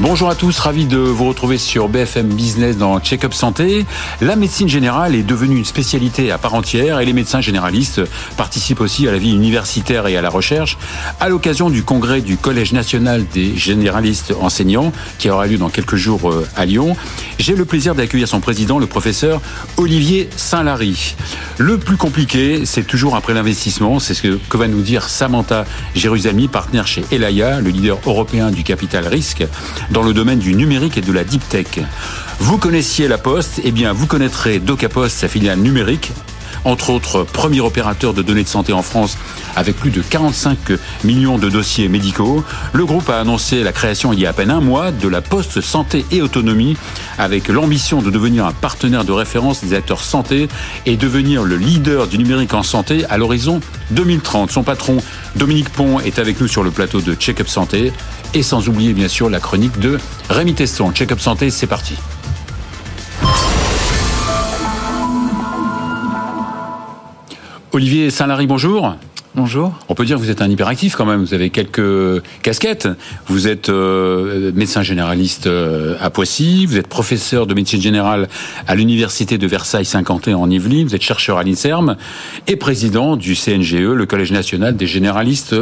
Bonjour à tous, ravi de vous retrouver sur BFM Business dans Check-up Santé. La médecine générale est devenue une spécialité à part entière et les médecins généralistes participent aussi à la vie universitaire et à la recherche. À l'occasion du congrès du Collège national des généralistes enseignants qui aura lieu dans quelques jours euh, à Lyon, j'ai le plaisir d'accueillir son président, le professeur Olivier Saint-Lary. Le plus compliqué, c'est toujours après l'investissement, c'est ce que, va nous dire Samantha Jérusalemi, partenaire chez Elaya, le leader européen du capital risque dans le domaine du numérique et de la deep tech. Vous connaissiez la Poste, eh bien vous connaîtrez DocaPost, sa filiale numérique, entre autres premier opérateur de données de santé en France avec plus de 45 millions de dossiers médicaux. Le groupe a annoncé la création il y a à peine un mois de la Poste Santé et Autonomie avec l'ambition de devenir un partenaire de référence des acteurs santé et devenir le leader du numérique en santé à l'horizon 2030. Son patron Dominique Pont est avec nous sur le plateau de Check-up Santé et sans oublier bien sûr la chronique de Rémi Tesson. Check-up Santé, c'est parti. Olivier Saint-Lary, bonjour. Bonjour. On peut dire que vous êtes un hyperactif quand même. Vous avez quelques casquettes. Vous êtes euh, médecin généraliste euh, à Poissy. Vous êtes professeur de médecine générale à l'université de Versailles-Saint-Quentin en Yvelines. Vous êtes chercheur à l'Inserm et président du CNGE, le Collège national des généralistes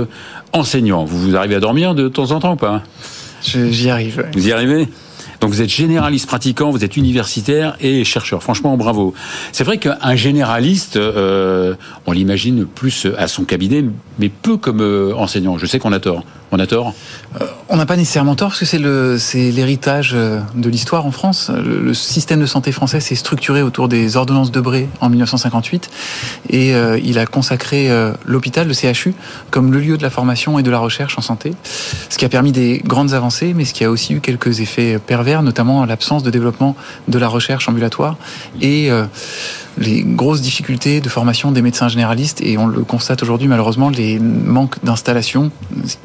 enseignants. Vous, vous arrivez à dormir de temps en temps ou pas? J'y arrive. Vous y arrivez? Donc vous êtes généraliste pratiquant, vous êtes universitaire et chercheur. Franchement, bravo. C'est vrai qu'un généraliste, euh, on l'imagine plus à son cabinet, mais peu comme euh, enseignant. Je sais qu'on a tort. On a tort euh, On n'a pas nécessairement tort, parce que c'est l'héritage euh, de l'histoire en France. Le, système de santé français s'est structuré autour des ordonnances de Bré en 1958, et euh, il a consacré euh, l'hôpital, le CHU, comme le lieu de la formation et de la recherche en santé, ce qui a permis des grandes avancées, mais ce qui a aussi eu quelques effets pervers, notamment l'absence de développement de la recherche ambulatoire et les grosses difficultés de formation des médecins généralistes et on le constate aujourd'hui malheureusement les manques d'installation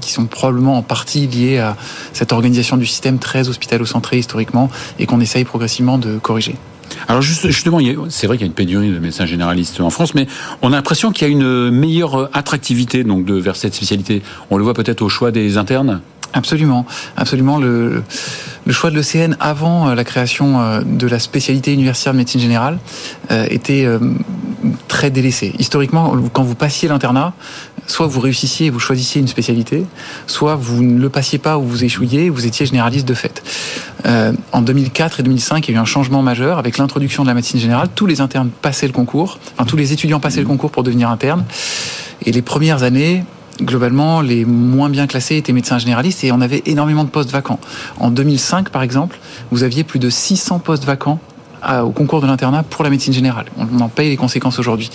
qui sont probablement en partie liés à cette organisation du système très hospitalo-centré historiquement et qu'on essaye progressivement de corriger. Alors justement, c'est vrai qu'il y a une pénurie de médecins généralistes en France, mais on a l'impression qu'il y a une meilleure attractivité donc de vers cette spécialité. On le voit peut-être au choix des internes? Absolument, absolument. Le, choix de l'ECN avant euh, la création euh, de la spécialité universitaire de médecine générale euh, était très délaissé. Historiquement, quand vous passiez l'internat, soit vous réussissiez et vous choisissiez une spécialité, soit vous ne le passiez pas ou vous échouiez, vous étiez généraliste de fait. En 2004 et 2005, il y a eu un changement majeur avec l'introduction de la médecine générale. Tous les internes passaient le concours, tous les étudiants passaient le concours pour devenir interne. Et les premières années, globalement, les moins bien classés étaient médecins généralistes et on avait énormément de postes vacants. En 2005, par exemple, vous aviez plus de 600 postes vacants au concours de l'internat pour la médecine générale. On en paye les conséquences aujourd'hui.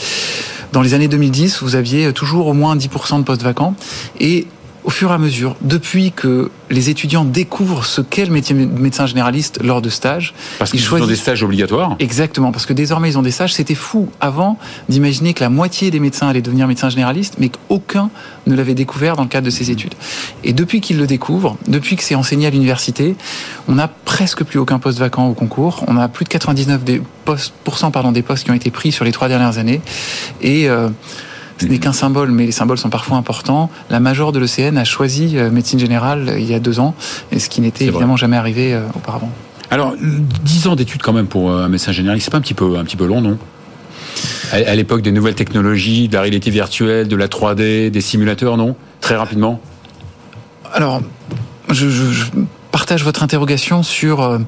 Dans les années 2010, vous aviez toujours au moins 10% de postes vacants et au fur et à mesure, depuis que les étudiants découvrent ce qu'est le métier de médecin généraliste lors de stages. Parce qu'ils choisissent... ont des stages obligatoires Exactement, parce que désormais ils ont des stages. C'était fou avant d'imaginer que la moitié des médecins allaient devenir médecins généralistes, mais qu'aucun ne l'avait découvert dans le cadre de ses études. Et depuis qu'ils le découvrent, depuis que c'est enseigné à l'université, on n'a presque plus aucun poste vacant au concours. On a plus de 99 des postes, pardon, des postes qui ont été pris sur les trois dernières années. Et... Euh, ce n'est qu'un symbole, mais les symboles sont parfois importants. La major de l'ECN a choisi euh, médecine générale euh, il y a deux ans, ce qui n'était évidemment jamais arrivé euh, auparavant. Alors, dix ans d'études quand même pour un médecin généraliste, c'est pas un petit peu, un petit peu long, non? À l'époque des nouvelles technologies, de la réalité virtuelle, de la 3D, des simulateurs, non? Très rapidement? Alors, je, partage votre interrogation sur mmh.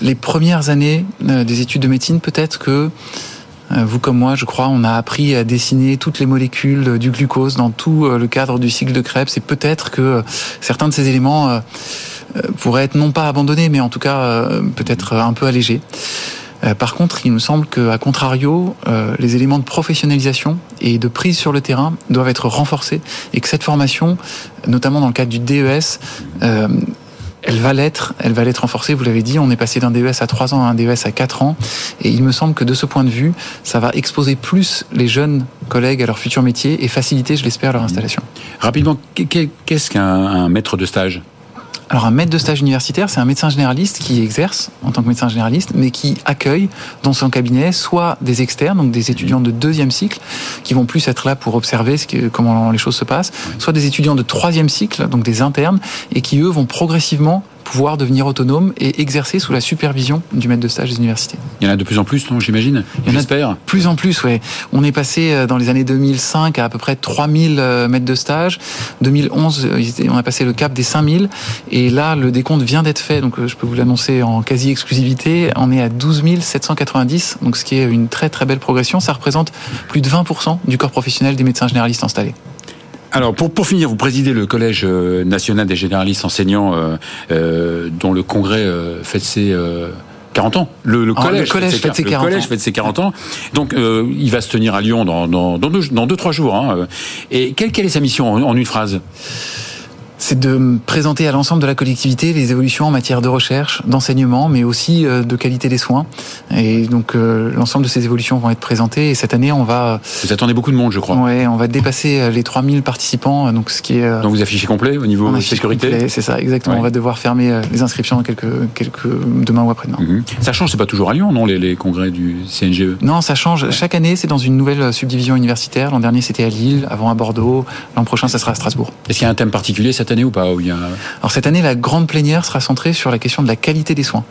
les premières années des études de médecine. Peut-être que vous comme moi, je crois, on a appris à dessiner toutes les molécules du glucose dans tout euh, le cadre du cycle de Krebs et peut-être que euh, certains de ces éléments pourraient être non pas abandonnés, mais en tout cas peut-être un peu allégés. Par contre, il me semble qu'à contrario, les éléments de professionnalisation et de prise sur le terrain doivent être renforcés et que cette formation, notamment dans le cadre du DES, elle va l'être, elle va l'être renforcée, vous l'avez dit, on est passé d'un DES à 3 ans à un DES à 4 ans, et il me semble que de ce point de vue, ça va exposer plus les jeunes collègues à leur futur métier et faciliter, je l'espère, leur installation. Rapidement, qu'est-ce qu'un maître de stage? Alors un maître de stage universitaire, c'est un médecin généraliste qui exerce en tant que médecin généraliste, mais qui accueille dans son cabinet soit des externes, donc des étudiants de deuxième cycle, qui vont plus être là pour observer comment les choses se passent, soit des étudiants de troisième cycle, donc des internes, et qui eux vont progressivement pouvoir devenir autonome et exercer sous la supervision du maître de stage des universités. Il y en a de plus en plus, non, j'imagine? Il y en a de plus en plus, oui. On est passé euh, dans les années 2005 à à peu près 3000 euh, maîtres de stage. 2011, euh, on a passé le cap des 5000. Et là, le décompte vient d'être fait, donc je peux vous l'annoncer en quasi-exclusivité. On est à 12 790, donc ce qui est une très très belle progression. Ça représente plus de 20% du corps professionnel des médecins généralistes installés. Alors pour, pour finir, vous présidez le Collège euh, national des généralistes enseignants euh, euh, dont le congrès fête ses 40 ans. Le, le, collège, fête ses, 40 collège fête ses 40 ans. Donc il va se tenir à Lyon dans, dans, dans, deux, dans deux, trois jours. Hein. Et quelle, quelle est sa mission en une phrase? C'est de présenter à l'ensemble de la collectivité les évolutions en matière de recherche, d'enseignement, mais aussi euh, de qualité des soins. Et donc euh, l'ensemble de ces évolutions vont être présentées. Et cette année, on va. Vous attendez beaucoup de monde, je crois. Ouais, on va dépasser euh, les 3000 participants. Donc ce qui est. Donc vous affichez complet au niveau sécurité. C'est ça, exactement. On va devoir fermer les inscriptions quelques quelques demain ou après-demain. Mhm. Ça change, c'est pas toujours à Lyon, non, les, les congrès du CNGE. Non, ça change. Chaque année, c'est dans une nouvelle subdivision universitaire. L'an dernier, c'était à Lille, avant à Bordeaux. L'an prochain, ça sera à Strasbourg. Est-ce qu'il y a un thème particulier cette année ou pas où il y a... Alors cette année, la grande plénière sera centrée sur la question de la qualité des soins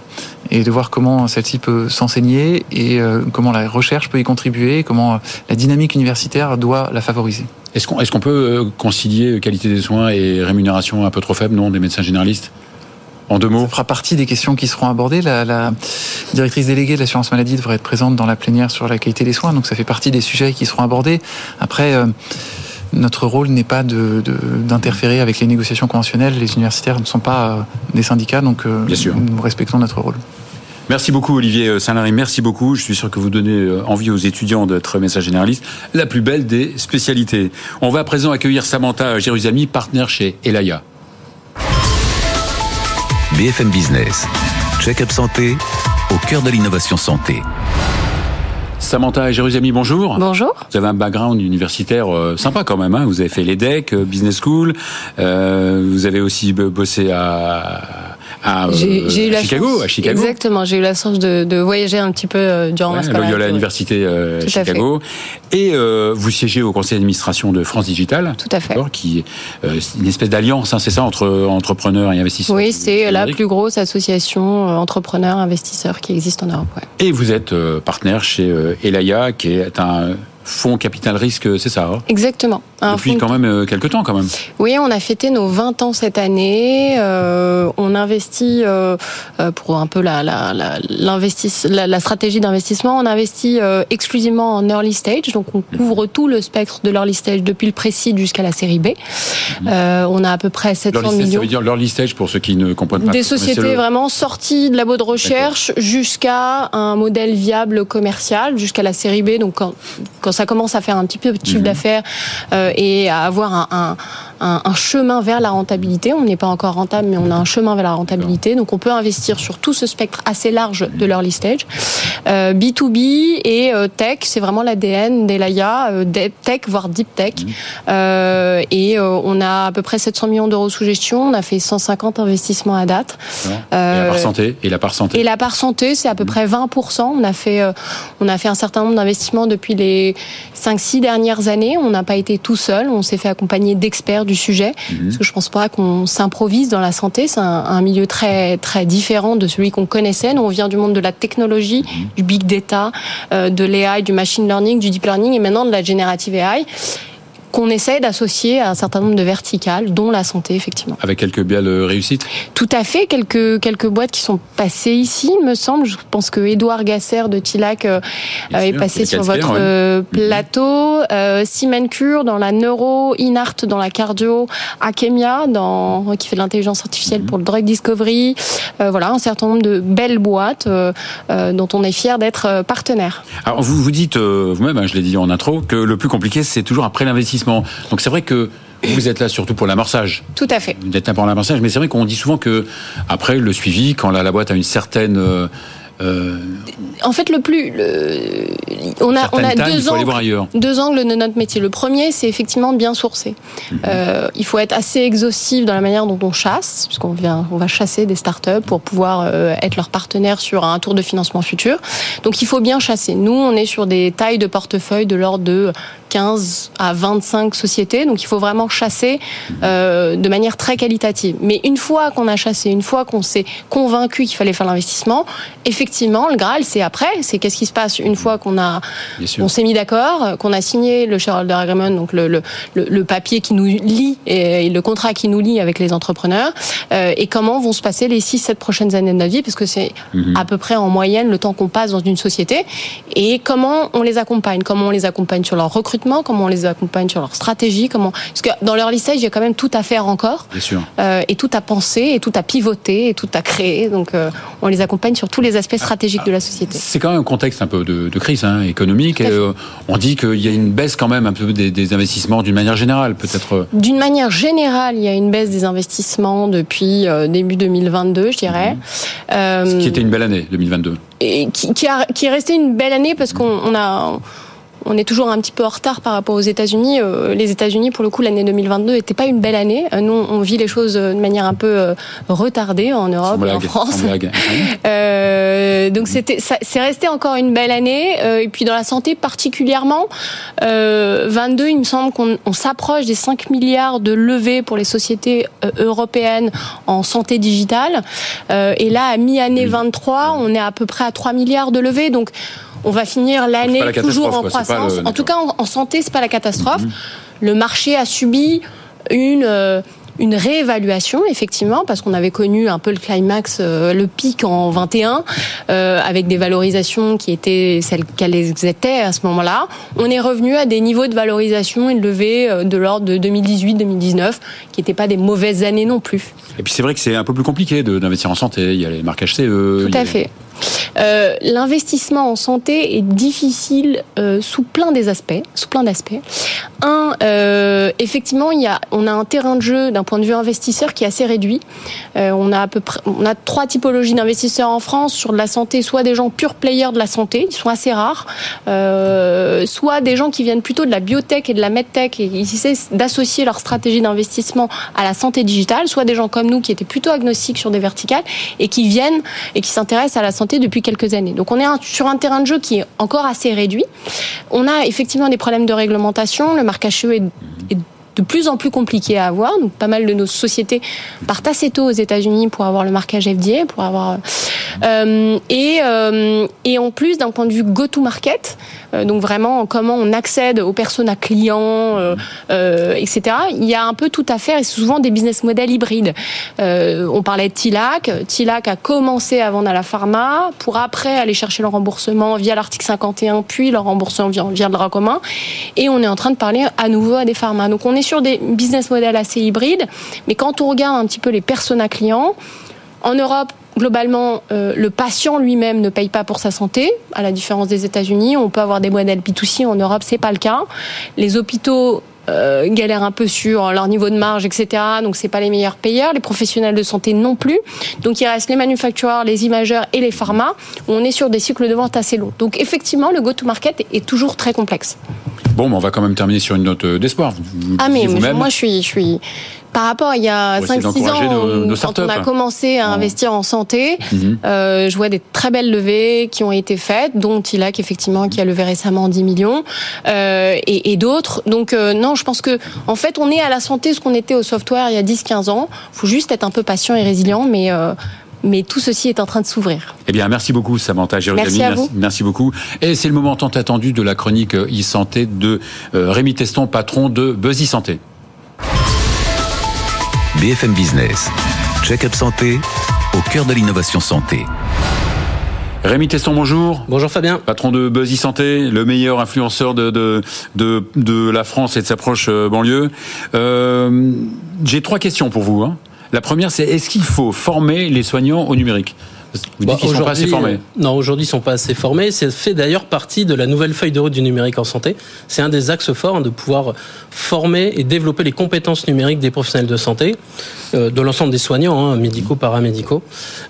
et de voir comment celle-ci peut s'enseigner et euh, comment la recherche peut y contribuer, comment la dynamique universitaire doit la favoriser. Est-ce qu'on est peut euh, concilier qualité des soins et rémunération un peu trop faible, non, des médecins généralistes? En deux mots. Ça fera partie des questions qui seront abordées. La, la directrice déléguée de l'assurance maladie devrait être présente dans la plénière sur la qualité des soins, donc ça fait partie des sujets qui seront abordés. Après, euh, notre rôle n'est pas d'interférer de, avec les négociations conventionnelles. Les universitaires ne sont pas euh, des syndicats, donc euh, nous respectons notre rôle. Merci beaucoup Olivier Saint-Larry, merci beaucoup. Je suis sûr que vous donnez euh, envie aux étudiants d'être médecin généraliste, la plus belle des spécialités. On va à présent accueillir Samantha Jérusalemi, partenaire chez Elaya. BFM Business, check-up santé, au cœur de l'innovation santé. Samantha Jérusalemi, bonjour. Bonjour. Vous avez un background universitaire euh, sympa quand même. Hein. vous avez fait l'EDEC, euh, Business School. Euh, vous avez aussi bossé à à, j'ai, eu la Chicago, à Chicago. Exactement, j'ai eu la chance de, de voyager un petit peu euh, durant ma scolarité. à l'université euh, Chicago. Et euh, vous siégez au conseil d'administration de France Digital. Tout à fait. Qui euh, une espèce d'alliance, hein, c'est ça, entre entrepreneurs et investisseurs. Oui, c'est la plus grosse association entrepreneurs investisseurs qui existe en Europe. Ouais. Et vous êtes partenaire chez Elaya, qui est un fonds capital risque, c'est ça hein? Exactement. Un Depuis quand même euh, quelques temps quand même. Oui, on a fêté nos 20 ans cette année. Euh, on investit euh, pour un peu la, la, la, la, la stratégie d'investissement. On investit euh, exclusivement en early stage, donc on couvre tout le spectre de l'early stage depuis le précis jusqu'à la série B. On a à peu près 700 millions. Ça veut dire l'early stage pour ceux qui ne comprennent pas. Des sociétés vraiment sorties de labo de recherche jusqu'à un modèle viable commercial, jusqu'à la série B. Donc quand, quand ça commence à faire un petit peu de chiffre mhm. d'affaires et à avoir un, un, un, chemin vers la rentabilité. On n'est pas encore rentable, mais on a un chemin vers la rentabilité. Donc on peut investir sur tout ce spectre assez large de l'early stage. Euh, B2B et euh, tech, c'est vraiment l'ADN d'Elaya, euh, tech, voire deep tech. Mhm. Euh, et euh, on a à peu près 700 millions d'euros sous gestion. On a fait 150 investissements à date. Et la part santé Et la part santé Et la part santé, c'est à peu mhm. près 20%. On a fait, on a fait un certain nombre d'investissements depuis les 5-6 dernières années. On n'a pas été tout seul. On s'est fait accompagner d'experts du sujet. Mhm. Parce que je pense pas qu'on s'improvise dans la santé. C'est un, milieu très, très différent de celui qu'on connaissait. Nous, on vient du monde de la technologie, mhm. du big data, euh, de l'AI, du machine learning, du deep learning et maintenant de la générative AI qu'on essaie d'associer à un certain nombre de verticales, dont la santé, effectivement. Avec quelques belles réussites Tout à fait, quelques, quelques boîtes qui sont passées ici, me semble. Je pense que Édouard Gasser de Tilac euh, est passé sur votre euh, mhm. plateau. Euh, Cure dans la neuro, Inart dans la cardio, Akemia dans, qui fait de l'intelligence artificielle mhm. pour le drug discovery. Euh, voilà, un certain nombre de belles boîtes dont on est fier d'être partenaire. Alors vous vous dites vous-même, hein, je l'ai dit en intro, que le plus compliqué c'est toujours après l'investissement donc c'est vrai que vous êtes là surtout pour l'amorçage. Tout à fait. Vous êtes là pour l'amorçage, mais c'est vrai qu'on dit souvent que après le suivi, quand la, boîte a une certaine euh, en fait, le plus, le, on a, on a deux, angles, deux angles de notre métier. Le premier, c'est effectivement bien sourcer. Mhm. Euh, il faut être assez exhaustif dans la manière dont on chasse, puisqu'on vient, on va chasser des startups pour pouvoir euh, être leur partenaire sur un tour de financement futur. Donc, il faut bien chasser. Nous, on est sur des tailles de portefeuille de l'ordre de 15 à 25 sociétés. Donc il faut vraiment chasser de manière très qualitative. Mais une fois qu'on a chassé, une fois qu'on s'est convaincu qu'il fallait faire l'investissement, effectivement, le Graal, c'est après. C'est qu'est-ce qui se passe une fois qu'on a, on s'est mis d'accord, qu'on a signé le shareholder agreement, donc le, le, le, papier qui nous lie et le contrat qui nous lie avec les entrepreneurs, euh, et comment vont se passer les 6-7 prochaines années de notre vie, parce que c'est mhm. à peu près en moyenne le temps qu'on passe dans une société, et comment on les accompagne, comment on les accompagne sur leur recrutement? Comment on les accompagne sur leur stratégie, comment parce que dans leur lissage, il y a quand même tout à faire encore, Bien sûr. Euh, et tout à penser, et tout à pivoter, et tout à créer. Donc, euh, on les accompagne sur tous les aspects stratégiques de la société. C'est quand même un contexte un peu de, crise hein, économique. Et, euh, on dit qu'il y a une baisse quand même un peu des, investissements d'une manière générale, peut-être. D'une manière générale, il y a une baisse des investissements depuis début 2022, je dirais. Mhm. Ce qui était une belle année, 2022. Et qui, qui, a, qui est resté une belle année parce qu'on a on est toujours un petit peu en retard par rapport aux États-Unis. Euh, les États-Unis, pour le coup, l'année 2022 n'était pas une belle année. Euh, nous, on vit les choses de manière un peu euh, retardée en Europe et en France. donc c'était, c'est resté encore une belle année. et puis dans la santé particulièrement, 22, il me semble qu'on s'approche des 5 milliards de levées pour les sociétés européennes en santé digitale. et là, à mi-année 23, on est à peu près à 3 milliards de levées. Donc on va finir l'année toujours en croissance. en tout cas, en, santé, c'est pas la catastrophe. Mhm. Le marché a subi une euh, une réévaluation effectivement parce qu'on avait connu un peu le climax, euh, le pic en 21 euh, avec des valorisations qui étaient celles qu'elles étaient à ce moment-là. On est revenu à des niveaux de valorisation élevés euh, de l'ordre de 2018-2019 qui n'étaient pas des mauvaises années non plus. Et puis c'est vrai que c'est un peu plus compliqué d'investir en santé. Il y a les marques HCE. Tout à fait. Euh, l'investissement en santé est difficile euh, sous plein des aspects, sous plein d'aspects. Un, euh, effectivement, il y a, on a un terrain de jeu d'un point de vue investisseur qui est assez réduit. on a à peu près, on a trois typologies d'investisseurs en France sur de la santé, soit des gens pure players de la santé, ils sont assez rares, soit des gens qui viennent plutôt de la biotech et de la medtech et ils essaient d'associer leur stratégie d'investissement à la santé digitale, soit des gens comme nous qui étaient plutôt agnostiques sur des verticales et qui viennent et qui s'intéressent à la santé depuis quelques années. Donc on est sur un terrain de jeu qui est encore assez réduit. On a effectivement des problèmes de réglementation. Le marquage est, est de plus en plus compliqué à avoir. Donc, pas mal de nos sociétés partent assez tôt aux États-Unis pour avoir le marquage FDA, pour avoir euh, et euh, et en plus d'un point de vue go-to-market, euh, donc vraiment comment on accède aux personnes clients, euh, euh, etc. Il y a un peu tout à faire et souvent des business models hybrides. on parlait de Tilac. Tilac a commencé à vendre à la pharma pour après aller chercher le remboursement via l'article 51, puis le remboursement via, via le droit commun. Et on est en train de parler à nouveau à des pharma. Donc on est sur des business models assez hybrides, mais quand on regarde un petit peu les personas clients, en Europe, globalement, euh, le patient lui-même ne paye pas pour sa santé, à la différence des États-Unis. On peut avoir des modèles P2C, en Europe, c'est pas le cas. Les hôpitaux euh, galèrent un peu sur leur niveau de marge, etc. Donc c'est pas les meilleurs payeurs. Les professionnels de santé non plus. Donc il reste les manufacturers, les imageurs et les pharma où on est sur des cycles de vente assez longs. Donc effectivement, le go-to-market est toujours très complexe. Bon, on va quand même terminer sur une note d'espoir. Ah mais moi je suis, je suis, par rapport à il y a 5-6 ans, quand on a commencé à investir en santé, mhm. euh, je vois des très belles levées qui ont été faites, dont Tilac effectivement qui a levé récemment 10 millions euh, et, et d'autres. Donc euh, non, je pense que en fait on est à la santé ce qu'on était au software il y a 10-15 ans. Il faut juste être un peu patient et résilient, mais euh, mais tout ceci est en train de s'ouvrir. Eh bien, merci beaucoup, Samantha Merci, merci, merci, beaucoup. Et c'est le moment tant attendu de la chronique e-santé de Rémi Teston, patron de Buzzy Santé. BFM Business. Check-up santé au cœur de l'innovation santé. Rémi Tesson, bonjour. Bonjour Fabien. Patron de Buzzy Santé, le meilleur influenceur de, de, de, de la France et de sa proche euh, banlieue. Euh, J'ai trois questions pour vous. Hein. La première, c'est est-ce qu'il faut former les soignants au numérique? Vous dites qu'ils sont pas assez formés. Non, aujourd'hui, ils sont pas assez formés. C'est fait d'ailleurs partie de la nouvelle feuille de route du numérique en santé. C'est un des axes forts hein, de pouvoir former et développer les compétences numériques des professionnels de santé, euh, de l'ensemble des soignants, hein, médicaux, paramédicaux.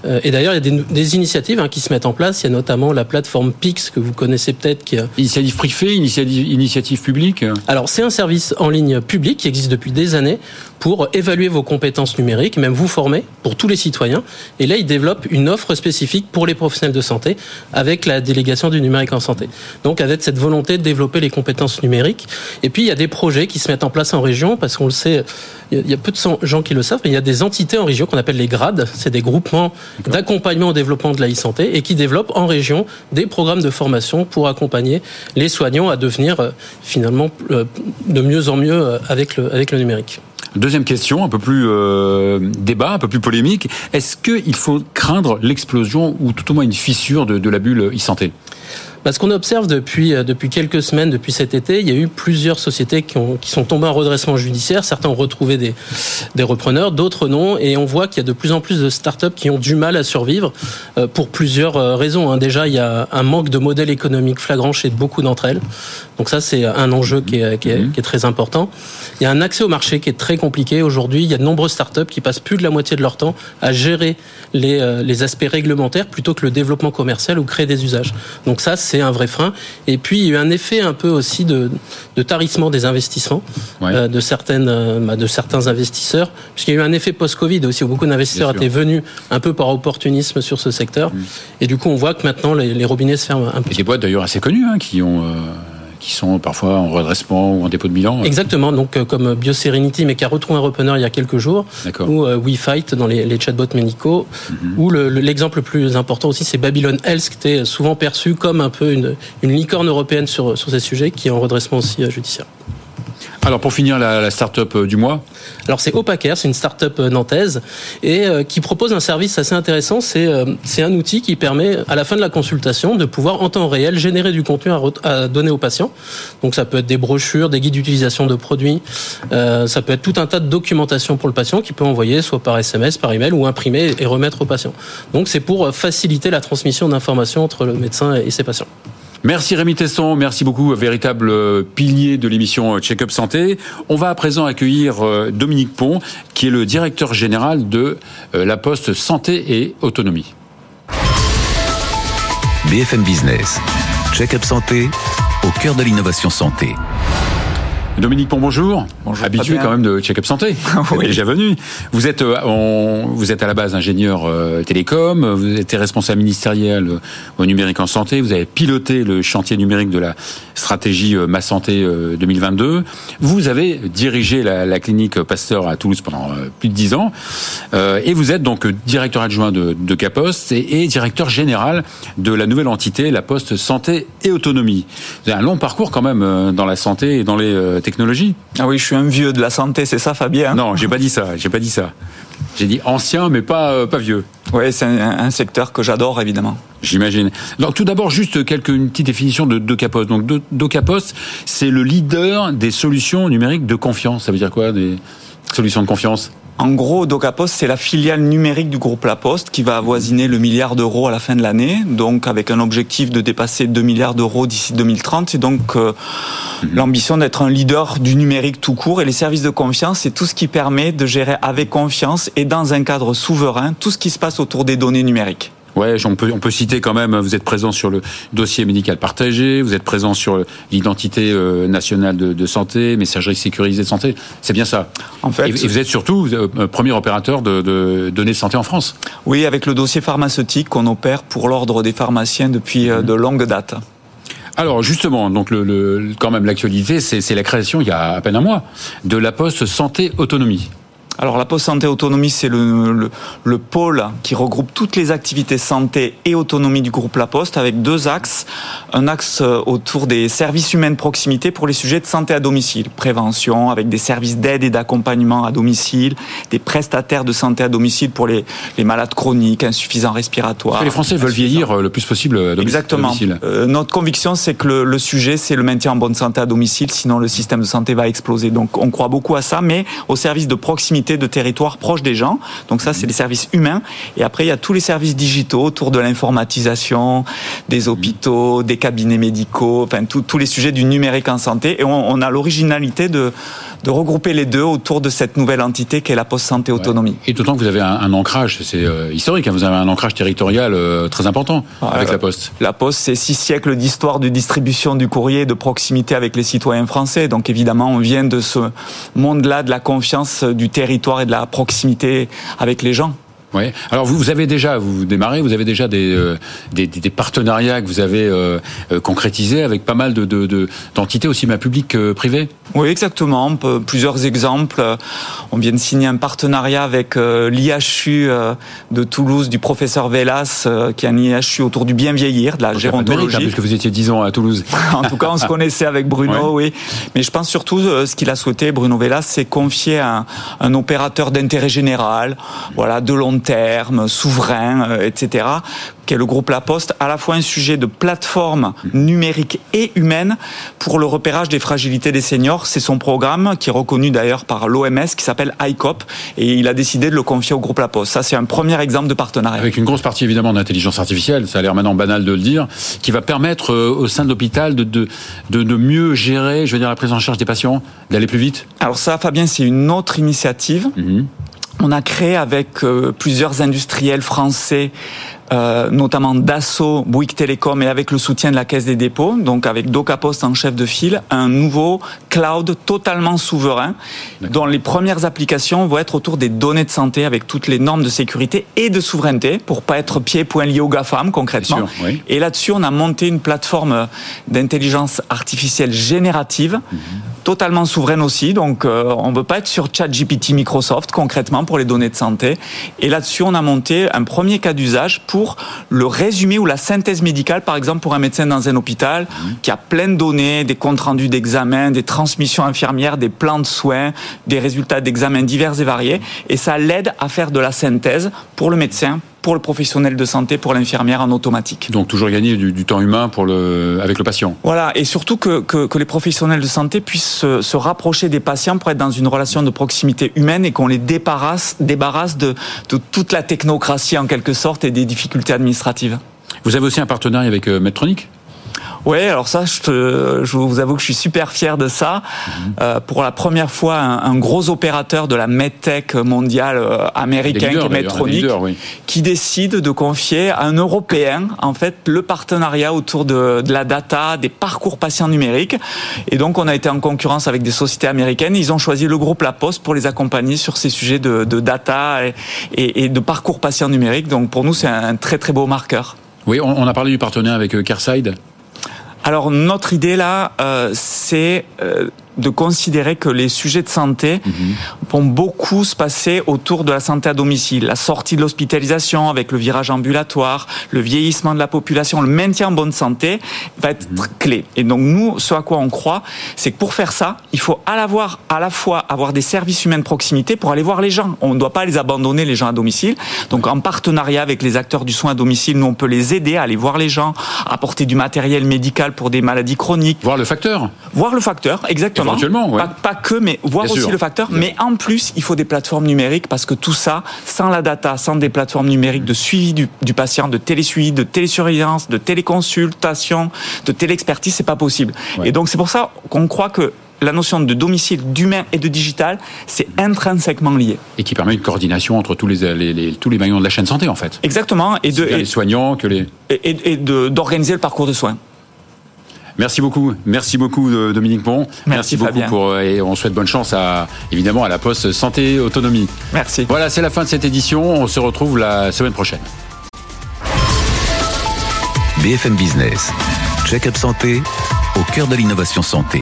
Euh, et d'ailleurs, il y a des, des initiatives hein, qui se mettent en place. Il y a notamment la plateforme PIX que vous connaissez peut-être. Qui... Initiative privée, initiative, initiative publique? Alors, c'est un service en ligne public qui existe depuis des années pour évaluer vos compétences numériques, même vous former pour tous les citoyens. Et là, il développe une offre spécifique pour les professionnels de santé avec la délégation du numérique en santé. Donc, avec cette volonté de développer les compétences numériques. Et puis, il y a des projets qui se mettent en place en région parce qu'on le sait, il y a peu de gens qui le savent, mais il y a des entités en région qu'on appelle les grades. C'est des groupements d'accompagnement au développement de la e-santé et qui développent en région des programmes de formation pour accompagner les soignants à devenir euh, finalement euh, de mieux en mieux euh, avec le, avec le numérique. Deuxième question, un peu plus euh, débat, un peu plus polémique. Est-ce qu'il faut craindre l'explosion ou tout au moins une fissure de, de la bulle e-santé? Parce qu'on observe depuis, euh, depuis quelques semaines, depuis cet été, il y a eu plusieurs sociétés qui, ont, qui sont tombées en redressement judiciaire. Certains ont retrouvé des, des repreneurs, d'autres non. Et on voit qu'il y a de plus en plus de startups qui ont du mal à survivre euh, pour plusieurs euh, raisons. Hein. Déjà, il y a un manque de modèle économique flagrant chez beaucoup d'entre elles. Donc ça, c'est un enjeu qui est, qui, est, mhm. qui est, très important. Il y a un accès au marché qui est très compliqué. Aujourd'hui, il y a de nombreuses startups qui passent plus de la moitié de leur temps à gérer les, les aspects réglementaires plutôt que le développement commercial ou créer des usages. Donc ça, c'est un vrai frein. Et puis, il y a eu un effet un peu aussi de, de tarissement des investissements ouais. euh, de, certaines, euh, de certains investisseurs, puisqu'il y a eu un effet post-Covid aussi, où beaucoup d'investisseurs étaient venus un peu par opportunisme sur ce secteur. Mmh. Et du coup, on voit que maintenant, les, les robinets se ferment un peu. Et des boîtes d'ailleurs assez connues hein, qui ont... Euh qui sont parfois en redressement ou en dépôt de bilan. Exactement, donc euh, comme BioSerenity, mais qui a retrouvé un repreneur il y a quelques jours, ou euh, WeFight dans les, les chatbots médicaux, mm -hmm. ou l'exemple le, le, plus important aussi, c'est Babylon Health, qui était souvent perçu comme un peu une, une licorne européenne sur, sur ces sujets, qui est en redressement aussi euh, judiciaire. Alors pour finir, la, la start-up du mois Alors c'est Opacaire, c'est une start-up nantaise et euh, qui propose un service assez intéressant. C'est euh, un outil qui permet à la fin de la consultation de pouvoir en temps réel générer du contenu à, donner aux patients. Donc ça peut être des brochures, des guides d'utilisation de produits, euh, ça peut être tout un tas de documentation pour le patient qui peut envoyer soit par SMS, par email ou imprimer et remettre au patient. Donc c'est pour faciliter la transmission d'informations entre le médecin et ses patients. Merci Rémi Tesson, merci beaucoup, véritable pilier de l'émission Check-up Santé. On va à présent accueillir Dominique Pont, qui est le directeur général de la Poste Santé et Autonomie. BFM Business, Check-up Santé, au cœur de l'innovation santé. Dominique Pont, bonjour. bonjour Habitué quand même de Check-up Santé. Vous êtes déjà venu. Vous êtes, on, vous êtes à la base ingénieur euh, télécom, vous êtes responsable ministériel au numérique en santé, vous avez piloté le chantier numérique de la stratégie euh, Ma Santé euh, 2022. Vous avez dirigé la, la, clinique Pasteur à Toulouse pendant euh, plus de dix ans. et vous êtes donc directeur adjoint de, de Capost et, et, directeur général de la nouvelle entité, la Poste Santé et Autonomie. Vous avez un long parcours quand même dans la santé et dans les technologie. Ah oui, je suis un vieux de la santé, c'est ça, Fabien Non, j'ai pas dit ça. J'ai pas dit ça. J'ai dit ancien, mais pas euh, pas vieux. Oui, c'est un, un, secteur que j'adore évidemment. J'imagine. Alors tout d'abord, juste quelques une petite définition de DocaPost. Donc DocaPost, c'est le leader des solutions numériques de confiance. Ça veut dire quoi des solutions de confiance? En gros, DocaPost, c'est la filiale numérique du groupe La Poste qui va avoisiner le milliard d'euros à la fin de l'année, donc avec un objectif de dépasser 2 milliards d'euros d'ici 2030. Et donc euh, mmh. l'ambition d'être un leader du numérique tout court. Et les services de confiance, c'est tout ce qui permet de gérer avec confiance et dans un cadre souverain tout ce qui se passe autour des données numériques. Ouais, on peut, on peut citer quand même, vous êtes présent sur le dossier médical partagé, vous êtes présent sur l'identité euh, nationale de, de, santé, messagerie sécurisée de santé. C'est bien ça. En fait, et, et vous êtes surtout euh, premier opérateur de, de, données de santé en France. Oui, avec le dossier pharmaceutique qu'on opère pour l'ordre des pharmaciens depuis mmh. de longues dates. Alors justement, donc le, le quand même l'actualité, c'est la création il y a à peine un mois de la Poste Santé Autonomie. Alors la Poste Santé Autonomie, c'est le, le, le, pôle qui regroupe toutes les activités santé et autonomie du groupe La Poste avec deux axes. Un axe euh, autour des services humains de proximité pour les sujets de santé à domicile, prévention avec des services d'aide et d'accompagnement à domicile, des prestataires de santé à domicile pour les, les malades chroniques, insuffisants respiratoires. Parce que les Français veulent vieillir euh, le plus possible à domicile. Exactement. Euh, notre conviction, c'est que le, le sujet, c'est le maintien en bonne santé à domicile, sinon le système de santé va exploser. Donc on croit beaucoup à ça, mais au service de proximité de territoire proche des gens. Donc ça, c'est les services humains. Et après, il y a tous les services digitaux autour de l'informatisation, des hôpitaux, des cabinets médicaux, enfin tous les sujets du numérique en santé. Et on a l'originalité de, de regrouper les deux autour de cette nouvelle entité qu'est la Poste Santé Autonomie. Et d'autant que vous avez un, un ancrage, c'est euh, historique, hein, vous avez un ancrage territorial euh, très important avec la Poste. La Poste, c'est six siècles d'histoire de distribution du courrier, de proximité avec les citoyens français. Donc évidemment, on vient de ce monde-là de la confiance du territoire et de la proximité avec les gens. Oui. Alors vous, vous avez déjà, vous démarrez, vous avez déjà des, euh, des, des, partenariats que vous avez euh, euh, concrétisés avec pas mal de, de, d'entités aussi bien publiques que privées? Oui, exactement. Plusieurs exemples. On vient de signer un partenariat avec l'IHU de Toulouse du professeur Vélas, qui est un IHU autour du bien vieillir, de la gérontologie. Mérite, hein, puisque vous étiez 10 ans à Toulouse. en tout cas, on se connaissait avec Bruno, oui. Mais je pense surtout ce qu'il a souhaité, Bruno Vélas, c'est confier un, un opérateur d'intérêt général, voilà, de long terme, souverain, euh, etc., qui est le groupe La Poste, à la fois un sujet de plateforme numérique et humaine pour le repérage des fragilités des seniors. C'est son programme qui est reconnu d'ailleurs par l'OMS qui s'appelle ICOP et il a décidé de le confier au groupe La Poste. Ça, c'est un premier exemple de partenariat. Avec une grosse partie évidemment d'intelligence artificielle, ça a l'air maintenant banal de le dire, qui va permettre euh, au sein de l'hôpital de, de, de, de, mieux gérer, je veux dire, la prise en charge des patients, d'aller plus vite Alors ça, Fabien, c'est une autre initiative. Mmh on a créé avec euh, plusieurs industriels français euh, notamment Dassault, Bouygues Télécom et avec le soutien de la Caisse des dépôts, donc avec DocaPost en chef de file, un nouveau cloud totalement souverain dont les premières applications vont être autour des données de santé avec toutes les normes de sécurité et de souveraineté pour pas être pieds point liés au GAFAM concrètement. Et là-dessus, on a monté une plateforme d'intelligence artificielle générative mhm. Totalement souveraine aussi. Donc euh, on veut pas être sur ChatGPT Microsoft concrètement pour les données de santé. Et là-dessus, on a monté un premier cas d'usage pour le résumé ou la synthèse médicale, par exemple pour un médecin dans un hôpital qui a plein de données, des comptes rendus d'examens, des transmissions infirmières, des plans de soins, des résultats d'examens divers et variés, et ça l'aide à faire de la synthèse pour le médecin, pour le professionnel de santé, pour l'infirmière en automatique. Donc toujours gagner du, du, temps humain pour le, avec le patient. Voilà, et surtout que, que, que les professionnels de santé puissent se, se, rapprocher des patients pour être dans une relation de proximité humaine et qu'on les débarrasse, débarrasse de, de toute la technocratie en quelque sorte et des difficultés administratives. Vous avez aussi un partenariat avec euh, Medtronic? Oui, alors ça, je, te, je, vous avoue que je suis super fier de ça. Mhm. Euh, pour la première fois, un, un, gros opérateur de la medtech mondiale euh, américain, leaders, qui est Medtronic, leaders, oui. qui décide de confier à un Européen, en fait, le partenariat autour de, de, la data, des parcours patients numériques. Et donc, on a été en concurrence avec des sociétés américaines. Ils ont choisi le groupe La Poste pour les accompagner sur ces sujets de, de data et, et, et, de parcours patients numériques. Donc, pour nous, c'est un très, très beau marqueur. Oui, on, on a parlé du partenariat avec euh, Careside. Alors notre idée là, euh, c'est euh, de considérer que les sujets de santé mmh. vont beaucoup se passer autour de la santé à domicile, la sortie de l'hospitalisation avec le virage ambulatoire, le vieillissement de la population, le maintien en bonne santé va être mmh. clé. Et donc nous, ce à quoi on croit, c'est que pour faire ça, il faut à la, voir, à la fois avoir des services humains de proximité pour aller voir les gens. On ne doit pas les abandonner, les gens à domicile. Donc en partenariat avec les acteurs du soin à domicile, nous on peut les aider à aller voir les gens, apporter du matériel médical pour des maladies chroniques. Voir le facteur. Voir le facteur, exactement. Éventuellement, ouais. pas, pas, que, mais voir Bien aussi sûr. le facteur. Bien. Mais en plus, il faut des plateformes numériques parce que tout ça, sans la data, sans des plateformes numériques de suivi du, du patient, de télésuivi, de télésurveillance, de téléconsultation, de téléexpertise, c'est pas possible. Ouais. Et donc c'est pour ça qu'on croit que la notion de domicile, d'humain et de digital, c'est intrinsèquement lié. Et qui permet une coordination entre tous les, les, les, tous les maillons de la chaîne santé, en fait. Exactement. Et de, et, les soignants que les... Et, et, et d'organiser le parcours de soins. Merci beaucoup, merci beaucoup Dominique Pont. Merci, merci beaucoup pour et on souhaite bonne chance à évidemment à la Poste Santé Autonomie. Merci. Voilà, c'est la fin de cette édition. On se retrouve la semaine prochaine. BFM Business, check-up santé au cœur de l'innovation santé.